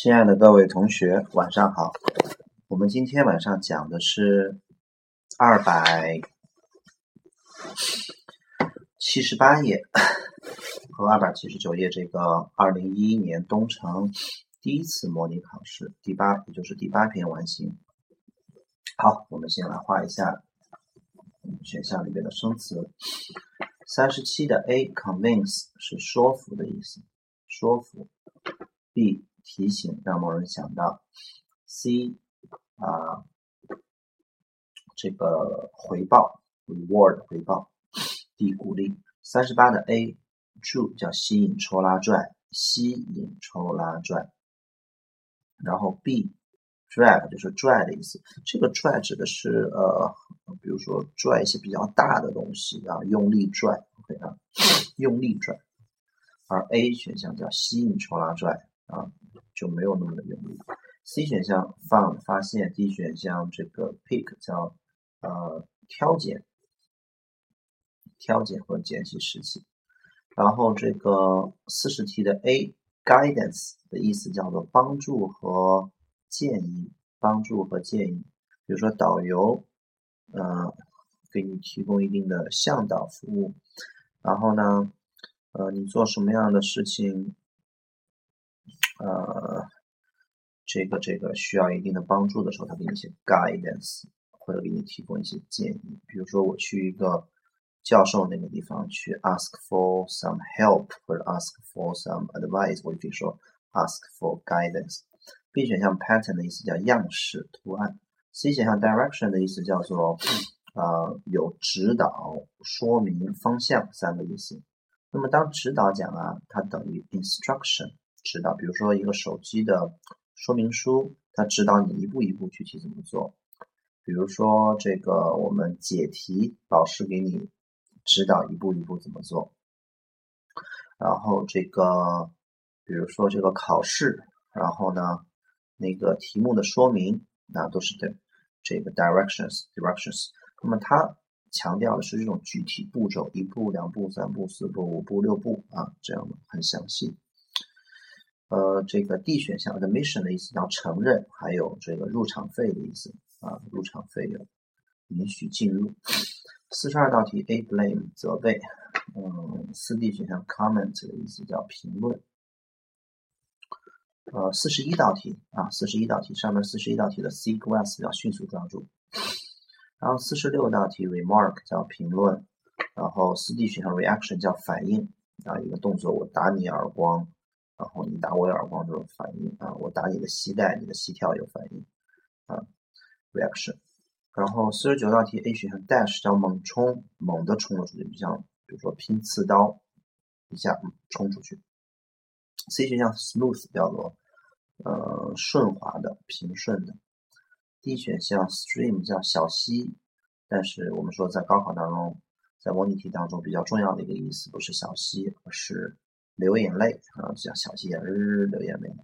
亲爱的各位同学，晚上好。我们今天晚上讲的是二百七十八页和二百七十九页这个二零一一年东城第一次模拟考试第八，也就是第八篇完形。好，我们先来画一下选项里面的生词。三十七的 A convince 是说服的意思，说服。B 提醒让某人想到，C 啊这个回报 reward 回报，D 鼓励。三十八的 A true 叫吸引抽拉拽，吸引抽拉拽。然后 B drag 就是拽的意思，这个拽指的是呃比如说拽一些比较大的东西啊，用力拽，OK 啊，用力拽。而 A 选项叫吸引抽拉拽。啊，就没有那么的用力。C 选项 found 发现，D 选项这个 pick 叫呃挑拣，挑拣或捡起拾起。然后这个四十题的 A guidance 的意思叫做帮助和建议，帮助和建议。比如说导游，呃，给你提供一定的向导服务。然后呢，呃，你做什么样的事情？呃，这个这个需要一定的帮助的时候，他给你一些 guidance，或者给你提供一些建议。比如说，我去一个教授那个地方去 ask for some help，或者 ask for some advice，我就可以说 ask for guidance。B 选项 pattern 的意思叫样式、图案。C 选项 direction 的意思叫做呃有指导、说明方向三个意思。那么当指导讲啊，它等于 instruction。指导，比如说一个手机的说明书，它指导你一步一步具体怎么做。比如说这个我们解题，老师给你指导一步一步怎么做。然后这个，比如说这个考试，然后呢，那个题目的说明，那都是对这个 directions directions。那么它强调的是这种具体步骤，一步、两步、三步、四步、五步、六步啊，这样的很详细。呃，这个 D 选项 admission 的意思叫承认，还有这个入场费的意思啊，入场费用允许进入。四十二道题 A blame 责备，嗯，四 D 选项 comment 的意思叫评论。呃，四十一道题啊，四十一道题上面四十一道题的 C grasp 叫迅速抓住，然后四十六道题 remark 叫评论，然后四 D 选项 reaction 叫反应啊，一个动作我打你耳光。然后你打我耳光就有反应啊，我打你的膝盖，你的膝跳有反应啊，reaction。然后四十九道题 A 选项 dash 叫猛冲，猛地冲了出去，就像比如说拼刺刀一下冲出去。C 选项 smooth 叫做呃顺滑的、平顺的。D 选项 stream 叫小溪，但是我们说在高考当中，在模拟题当中比较重要的一个意思不是小溪，而是。流眼泪啊，叫小心眼日流眼泪。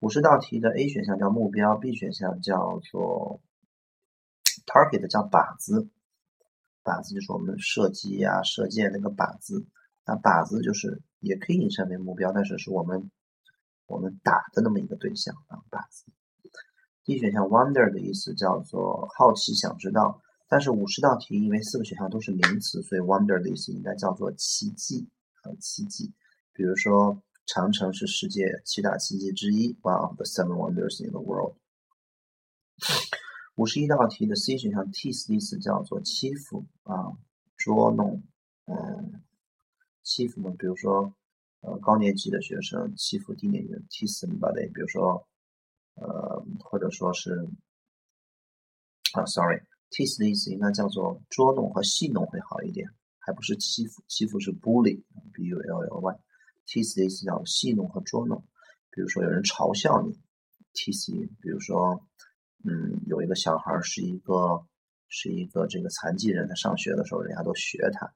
五十道题的 A 选项叫目标，B 选项叫做 target，叫靶子。靶子就是我们射击呀、射箭那个靶子。那靶子就是也可以引申为目标，但是是我们我们打的那么一个对象啊，靶子。D 选项 wonder 的意思叫做好奇、想知道。但是五十道题因为四个选项都是名词，所以 wonder 的意思应该叫做奇迹啊，奇迹。比如说，长城是世界七大奇迹之一，One of the seven wonders in the world。五十一道题的 C 选项，tease 的意思叫做欺负啊，捉弄，嗯，欺负嘛。比如说，呃，高年级的学生欺负低年级的，tease somebody。比如说，呃，或者说是，啊，sorry，tease 的意思应该叫做捉弄和戏弄会好一点，还不是欺负，欺负是 bully，b u l l y。Tease 的意思叫戏弄和捉弄，比如说有人嘲笑你，tease。比如说，嗯，有一个小孩是一个是一个这个残疾人，他上学的时候人家都学他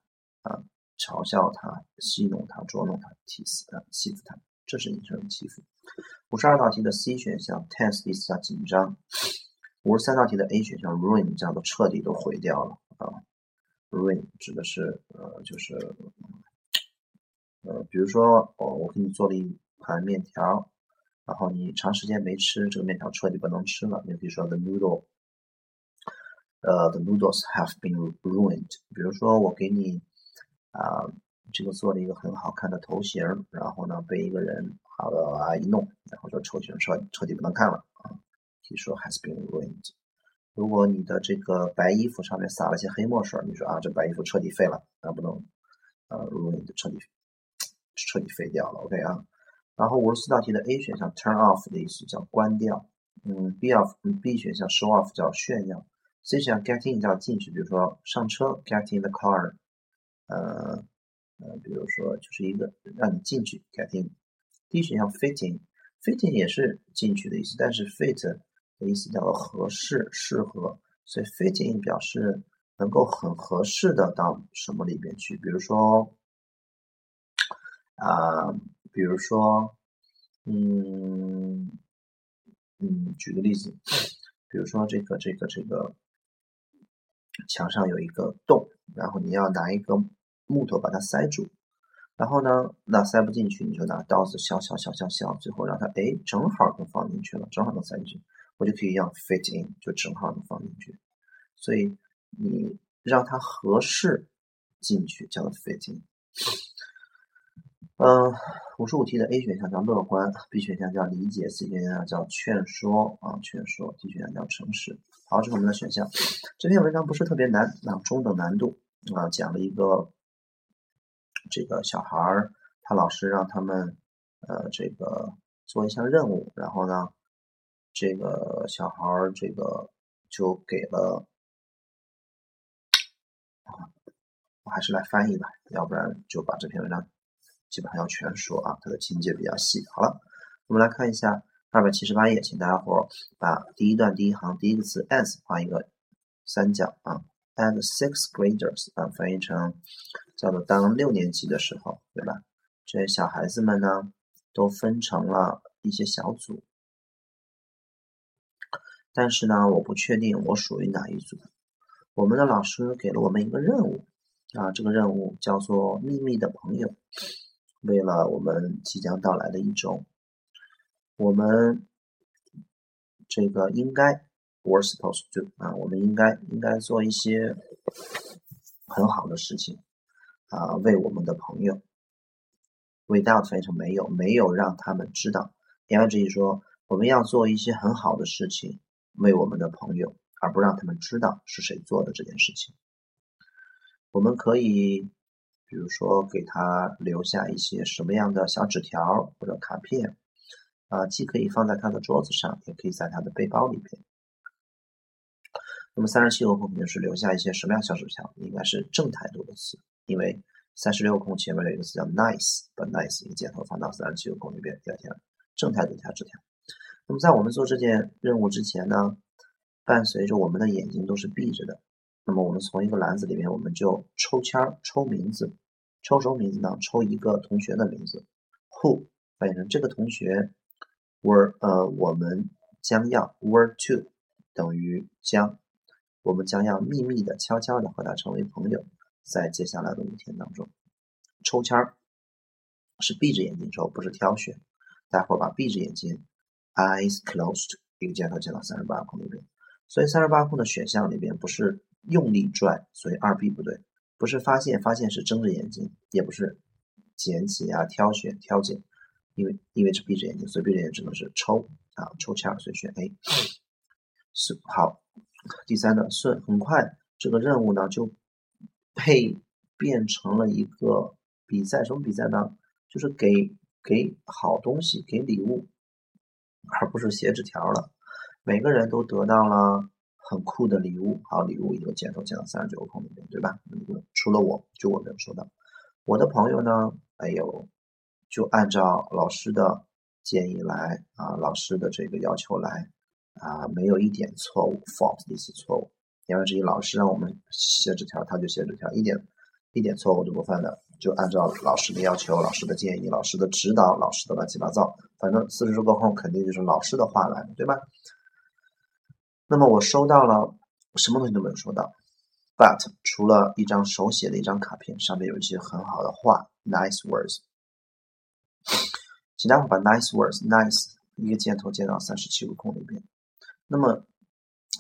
啊，嘲笑他、戏弄他、捉弄他，tease、欺负他，这是一种欺负。五十二道题的 C 选项 test 意思叫紧张。五十三道题的 A 选项 ruin 叫做彻底都毁掉了啊，ruin 指的是呃就是。呃，比如说，哦，我给你做了一盘面条，然后你长时间没吃，这个面条彻底不能吃了。你可以说 the noodle，呃，the noodles have been ruined。比如说我给你啊，这个做了一个很好看的头型，然后呢被一个人啊一弄，然后说头型彻彻底不能看了啊，可以说 has been ruined。如果你的这个白衣服上面撒了些黑墨水，你说啊这白衣服彻底废了，那不能呃 ruined 彻底彻底废掉了。OK 啊。然后五十四道题的 A 选项 turn off 的意思叫关掉，嗯，B off B 选项 show off 叫炫耀，C 选项 get in 叫进去，比如说上车 get in the car，呃呃，比如说就是一个让你进去 get in，D 选项 fit in。fitting 也是进去的意思，但是 fit 的意思叫做合适、适合，所以 fitting 表示能够很合适的到什么里边去，比如说啊。比如说，嗯嗯，举个例子，比如说这个这个这个墙上有一个洞，然后你要拿一个木头把它塞住，然后呢，那塞不进去，你就拿刀子削削削削削，最后让它哎正好能放进去了，正好能塞进去，我就可以让 fit in，就正好能放进去。所以你让它合适进去，叫 fit in。嗯，五十五题的 A 选项叫乐观，B 选项叫理解，C 选项叫劝说啊，劝说，D 选项叫诚实。好，这是我们的选项。这篇文章不是特别难，啊，中等难度啊，讲了一个这个小孩儿，他老师让他们呃这个做一项任务，然后呢，这个小孩儿这个就给了啊，我还是来翻译吧，要不然就把这篇文章。基本上要全说啊，它的情节比较细。好了，我们来看一下二百七十八页，请大家伙把第一段第一行第一个字 as 画一个三角啊，as sixth graders 啊，翻译成叫做当六年级的时候，对吧？这些小孩子们呢，都分成了一些小组，但是呢，我不确定我属于哪一组。我们的老师给了我们一个任务啊，这个任务叫做秘密的朋友。为了我们即将到来的一周，我们这个应该，we're supposed to 啊，我们应该应该做一些很好的事情啊，为我们的朋友，without 翻译成没有，没有让他们知道。言外之意说，我们要做一些很好的事情，为我们的朋友，而不让他们知道是谁做的这件事情。我们可以。比如说，给他留下一些什么样的小纸条或者卡片啊，既可以放在他的桌子上，也可以在他的背包里边。那么三十七个空肯定是留下一些什么样小纸条？应该是正态度的词，因为三十六空前面有一个词叫 nice，把 nice 一个箭头放到三十七个空里边，第二天正态度条纸条。那么在我们做这件任务之前呢，伴随着我们的眼睛都是闭着的。那么我们从一个篮子里面，我们就抽签儿抽名字，抽什么名字呢？抽一个同学的名字，who 翻译成这个同学，were 呃我们将要 were to 等于将，我们将要秘密的、悄悄的和他成为朋友，在接下来的五天当中，抽签儿是闭着眼睛抽，不是挑选。待会儿把闭着眼睛，eyes closed 一个箭头箭到三十八空里边，所以三十八空的选项里边不是。用力拽，所以二 B 不对，不是发现，发现是睁着眼睛，也不是捡起啊，挑选挑拣，因为因为是闭着眼睛，所以闭着眼只能是抽啊，抽签，所以选 A。是好，第三呢顺，很快这个任务呢就配变成了一个比赛，什么比赛呢？就是给给好东西，给礼物，而不是写纸条了，每个人都得到了。很酷的礼物，好礼物一个箭头箭到三十九个空里面，对吧？除了我就我没有收到。我的朋友呢？哎呦，就按照老师的建议来啊，老师的这个要求来啊，没有一点错误，fault 的意思错误。言外之意，老师让我们写纸条，他就写纸条，一点一点错误都不犯的，就按照老师的要求、老师的建议、老师的指导、老师的乱七八糟，反正四十多个空肯定就是老师的话来，对吧？那么我收到了什么东西都没有收到，but 除了一张手写的一张卡片，上面有一些很好的话，nice words。请大伙把 nice words，nice 一个箭头箭到三十七个空里边。那么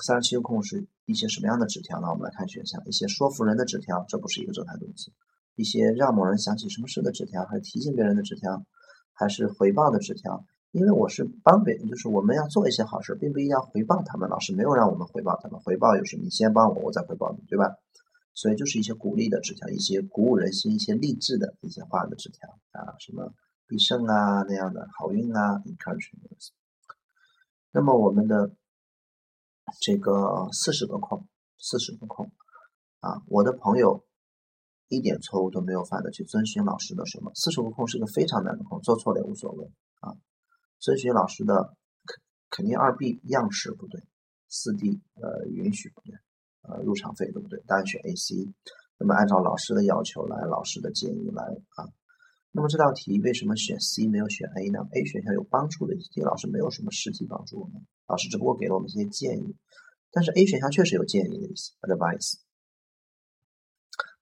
三十七个空是一些什么样的纸条呢？我们来看选项：一些说服人的纸条，这不是一个正态动词；一些让某人想起什么事的纸条，还是提醒别人的纸条，还是回报的纸条？因为我是帮别人，就是我们要做一些好事，并不一定要回报他们。老师没有让我们回报他们，回报就是你先帮我，我再回报你，对吧？所以就是一些鼓励的纸条，一些鼓舞人心、一些励志的一些话的纸条啊，什么必胜啊那样的好运啊，encourage。那么我们的这个四十个空，四十个空啊，我的朋友一点错误都没有犯的去遵循老师的什么？四十个空是个非常难的空，做错了也无所谓啊。遵循老师的肯肯定二 B 样式不对，四 D 呃允许不对。呃，入场费对不对？答案选 A、C。那么按照老师的要求来，老师的建议来啊。那么这道题为什么选 C 没有选 A 呢？A 选项有帮助的一些，老师没有什么实际帮助我们，老师只不过给了我们一些建议。但是 A 选项确实有建议的意思，advice。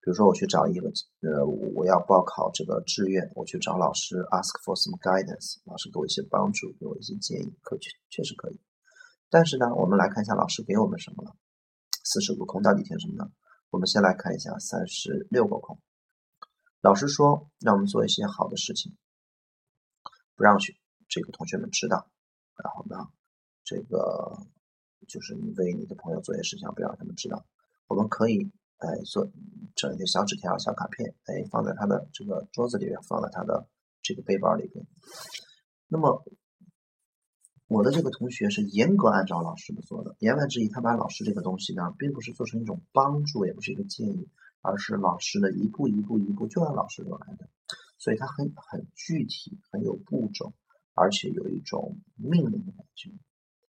比如说我去找一个呃，我要报考这个志愿，我去找老师 ask for some guidance，老师给我一些帮助，给我一些建议，可确确实可以。但是呢，我们来看一下老师给我们什么了。四十个空到底填什么呢？我们先来看一下三十六个空。老师说让我们做一些好的事情，不让学这个同学们知道。然后呢，这个就是你为你的朋友做一些事情，不要让他们知道。我们可以哎做整一些小纸条、小卡片，哎放在他的这个桌子里面，放在他的这个背包里边。那么。我的这个同学是严格按照老师的做的，言外之意，他把老师这个东西呢，并不是做成一种帮助，也不是一个建议，而是老师的一步一步一步就按老师做来的，所以他很很具体，很有步骤，而且有一种命令的感觉，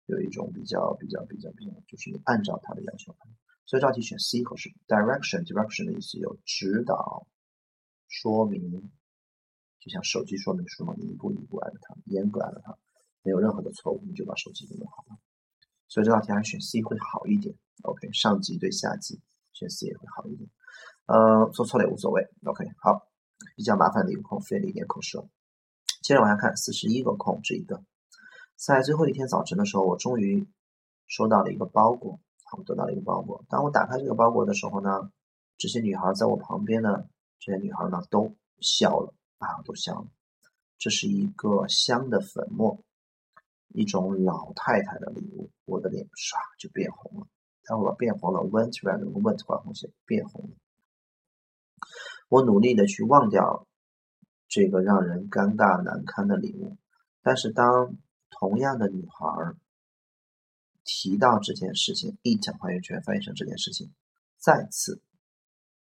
有一种比较比较比较比较，就是按照他的要求来。所以这道题选 C 合适。Direction，direction 的意思有指导、说明，就像手机说明书嘛，你一步一步按着它，严格按着它。没有任何的错误，你就把手机给弄好了。所以这道题还是选 C 会好一点。OK，上级对下级，选 C 也会好一点。呃，做错了也无所谓。OK，好，比较麻烦的一个空，费了一点口舌。接着往下看，四十一个空，这一个，在最后一天早晨的时候，我终于收到了一个包裹，我得到了一个包裹。当我打开这个包裹的时候呢，这些女孩在我旁边呢，这些女孩呢都笑了啊，都笑了。这是一个香的粉末。一种老太太的礼物，我的脸唰就变红了。待会儿变红了，went red，went 换红线，变红了。我努力的去忘掉这个让人尴尬难堪的礼物，但是当同样的女孩提到这件事情，it 还原权翻译成这件事情，再次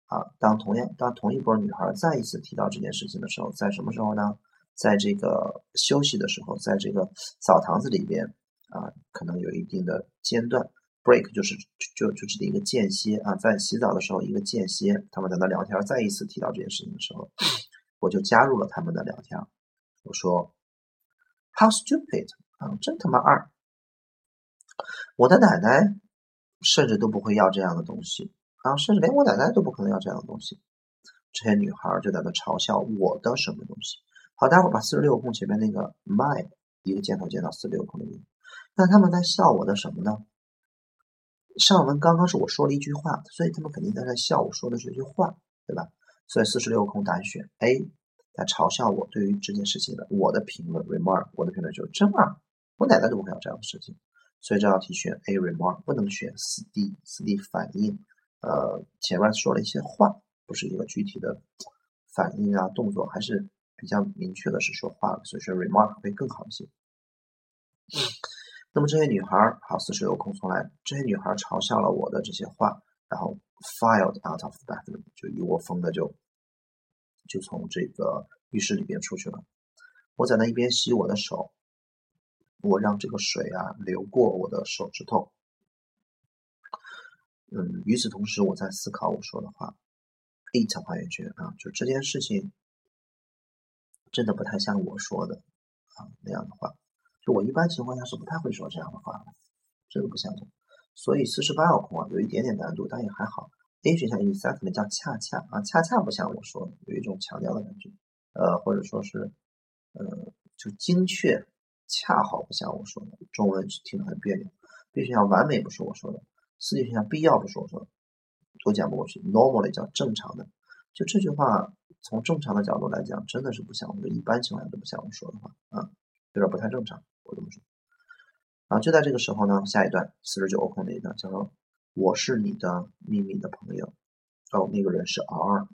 啊，当同样当同一波女孩再一次提到这件事情的时候，在什么时候呢？在这个休息的时候，在这个澡堂子里边啊，可能有一定的间断，break 就是就就指的一个间歇啊，在洗澡的时候一个间歇，他们在那聊天，再一次提到这件事情的时候，我就加入了他们的聊天。我说，How stupid 啊，真他妈二！我的奶奶甚至都不会要这样的东西啊，甚至连我奶奶都不可能要这样的东西。这些女孩就在那嘲笑我的什么东西。好，待会儿把四十六空前面那个 my 一个箭头箭到四十六空里面。那他们在笑我的什么呢？上文刚刚是我说了一句话，所以他们肯定在在笑我说的这句话，对吧？所以四十六空答案选 A，在嘲笑我对于这件事情的我的评论 remark，我的评论就是真二，我奶奶都不会有这样的事情。所以这道题选 A remark，不能选四 D，四 D 反应。呃，前面说了一些话，不是一个具体的反应啊动作，还是。比较明确的是说话了，所以说 remark 会更好一些。那么这些女孩儿，好，四十有空重来。这些女孩嘲笑了我的这些话，然后 filed out of bathroom，就一窝蜂的就就从这个浴室里边出去了。我在那一边洗我的手，我让这个水啊流过我的手指头。嗯，与此同时，我在思考我说的话。一层还原句啊，就这件事情。真的不太像我说的啊那样的话，就我一般情况下是不太会说这样的话的，这个不相同。所以四十八号空啊，有一点点难度，但也还好。A 选项 exactly 叫恰恰啊，恰恰不像我说的，有一种强调的感觉，呃，或者说是呃，就精确、恰好不像我说的，中文听得很别扭。B 选项完美不是我说的，C 选项必要不是我说的，都讲不过去。Normally 叫正常的，就这句话从正常的角度来讲，真的是不像我们一般情况下都不像我说的话啊，有点不太正常，我这么说。啊，就在这个时候呢，下一段四十九个空那一段叫做“我是你的秘密的朋友”，哦，那个人是 R，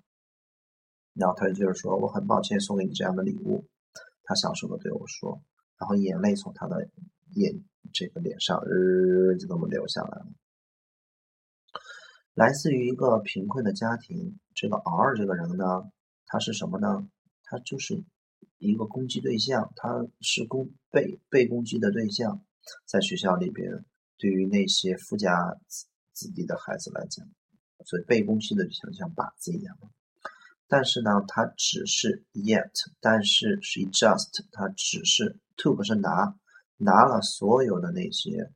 然后他就接着说：“我很抱歉送给你这样的礼物。”他小声的对我说，然后眼泪从他的眼这个脸上日就这么流下来了。来自于一个贫困的家庭，这个 R 这个人呢，他是什么呢？他就是一个攻击对象，他是攻被被攻击的对象。在学校里边，对于那些富家子子弟的孩子来讲，所以被攻击的就像像靶子一样。但是呢，他只是 yet，但是是 just，他只是 took 是拿拿了所有的那些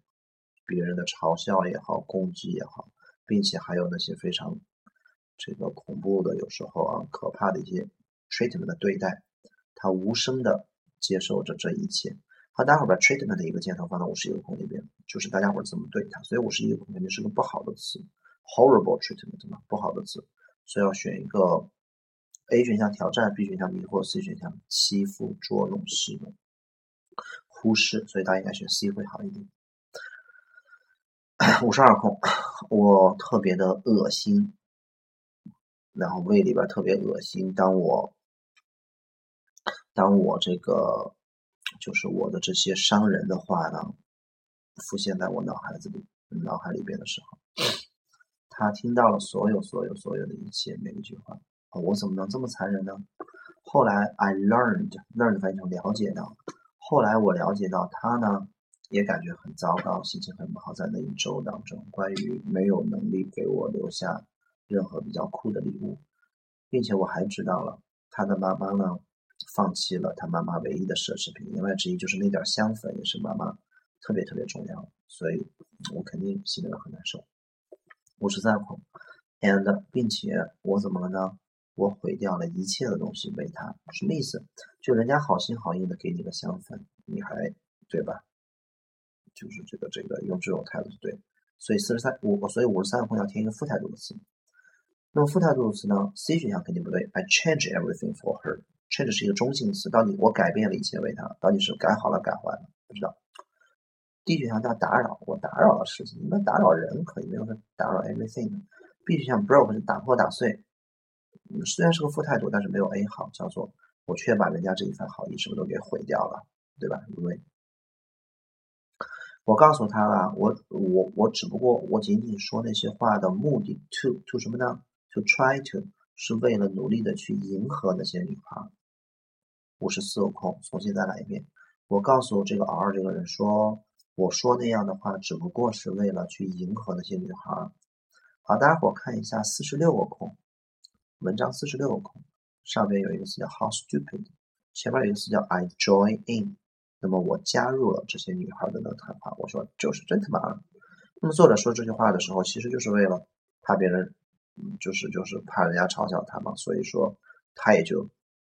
别人的嘲笑也好，攻击也好，并且还有那些非常这个恐怖的，有时候啊可怕的一些 treatment 的对待，他无声的接受着这一切。好，待会儿把 treatment 的一个箭头放到五十一个空里边，就是大家伙怎么对他。所以五十一个空肯定是个不好的词，horrible treatment 嘛，不好的词。所以要选一个 A 选项挑战，B 选项迷惑，C 选项欺负、捉弄、戏弄、忽视。所以大家应该选 C 会好一点。五十二空，我特别的恶心，然后胃里边特别恶心。当我当我这个。就是我的这些伤人的话呢，浮现在我脑海子里、脑海里边的时候，他听到了所有、所有、所有的一切，每一句话。我怎么能这么残忍呢？后来 I learned，learned 翻译成了解到。后来我了解到他呢，也感觉很糟糕，心情很不好，在那一周当中，关于没有能力给我留下任何比较酷的礼物，并且我还知道了他的妈妈呢。放弃了他妈妈唯一的奢侈品，言外之意就是那点香粉也是妈妈特别特别重要，所以我肯定心里很难受。五十三空，and 并且我怎么了呢？我毁掉了一切的东西为他，什么意思？就人家好心好意的给你个香粉，你还对吧？就是这个这个用这种态度对，所以四十三五，所以五十三个空要填一个副态度的词。那么副态度的词呢？C 选项肯定不对，I change everything for her。change 是一个中性词，到底我改变了一切为他，到底是改好了改坏了，不知道。D 选项叫打扰，我打扰了事情，你们打扰人可以，没有说打扰 everything。B 选项 broke 是打破打碎，虽然是个负态度，但是没有 A 好，叫做我却把人家这一份好意是不是都给毁掉了，对吧？因为我告诉他了，我我我只不过我仅仅说那些话的目的 to to 什么呢？to try to 是为了努力的去迎合那些女孩。五十四个空，重新再来一遍。我告诉这个 R 这个人说，我说那样的话只不过是为了去迎合那些女孩。好，大家伙看一下四十六个空，文章四十六个空，上边有一个词叫 How stupid，前面有一个词叫 I join in。那么我加入了这些女孩的那个谈话，我说就是真他妈。那么作者说这句话的时候，其实就是为了怕别人，就是就是怕人家嘲笑他嘛，所以说他也就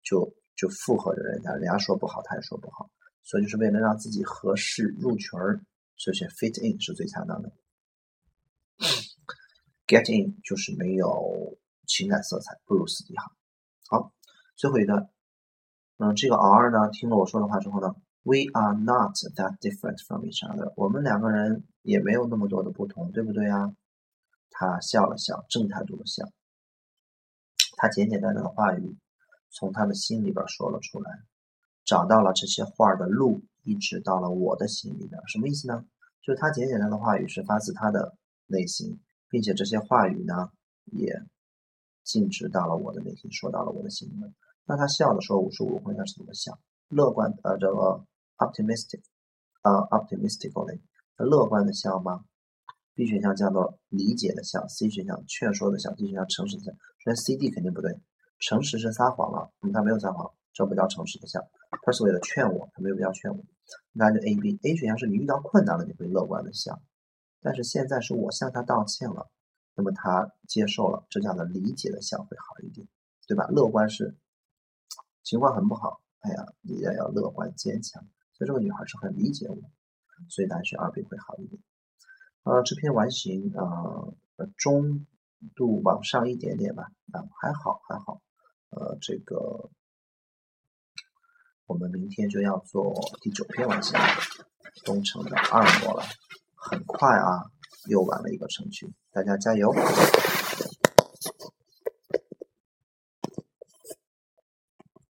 就。就附和着人家，人家说不好，他也说不好，所以就是为了让自己合适入群儿，所以选 fit in 是最恰当的。get in 就是没有情感色彩，不如死地好。好，最后一段，嗯，这个 R 呢，听了我说的话之后呢，We are not that different from each other，我们两个人也没有那么多的不同，对不对啊？他笑了笑，正态度的笑，他简简单单的话语。从他的心里边说了出来，找到了这些话的路，一直到了我的心里边。什么意思呢？就是他简简单的话语是发自他的内心，并且这些话语呢，也径直到了我的内心，说到了我的心里面。那他笑的时候，五十五分他是怎么想？乐观呃，这个 optimistic 啊，optimistically，他乐观的笑吗？B 选项叫做理解的笑，C 选项劝说的笑，D 选项诚实的笑。首先 C、D 肯定不对。诚实是撒谎了，嗯，他没有撒谎，这不叫诚实的笑。他是为了劝我，他没有必要劝我。那就 A、B、A 选项是你遇到困难了，你会乐观的笑。但是现在是我向他道歉了，那么他接受了，这叫做理解的笑会好一点，对吧？乐观是情况很不好，哎呀，你也要乐观坚强。所以这个女孩是很理解我，所以大家选二 B 会好一点。呃，这篇完形呃中度往上一点点吧，啊还好还好。呃，这个我们明天就要做第九篇完形，东城的二模了，很快啊，又完了一个程序，大家加油！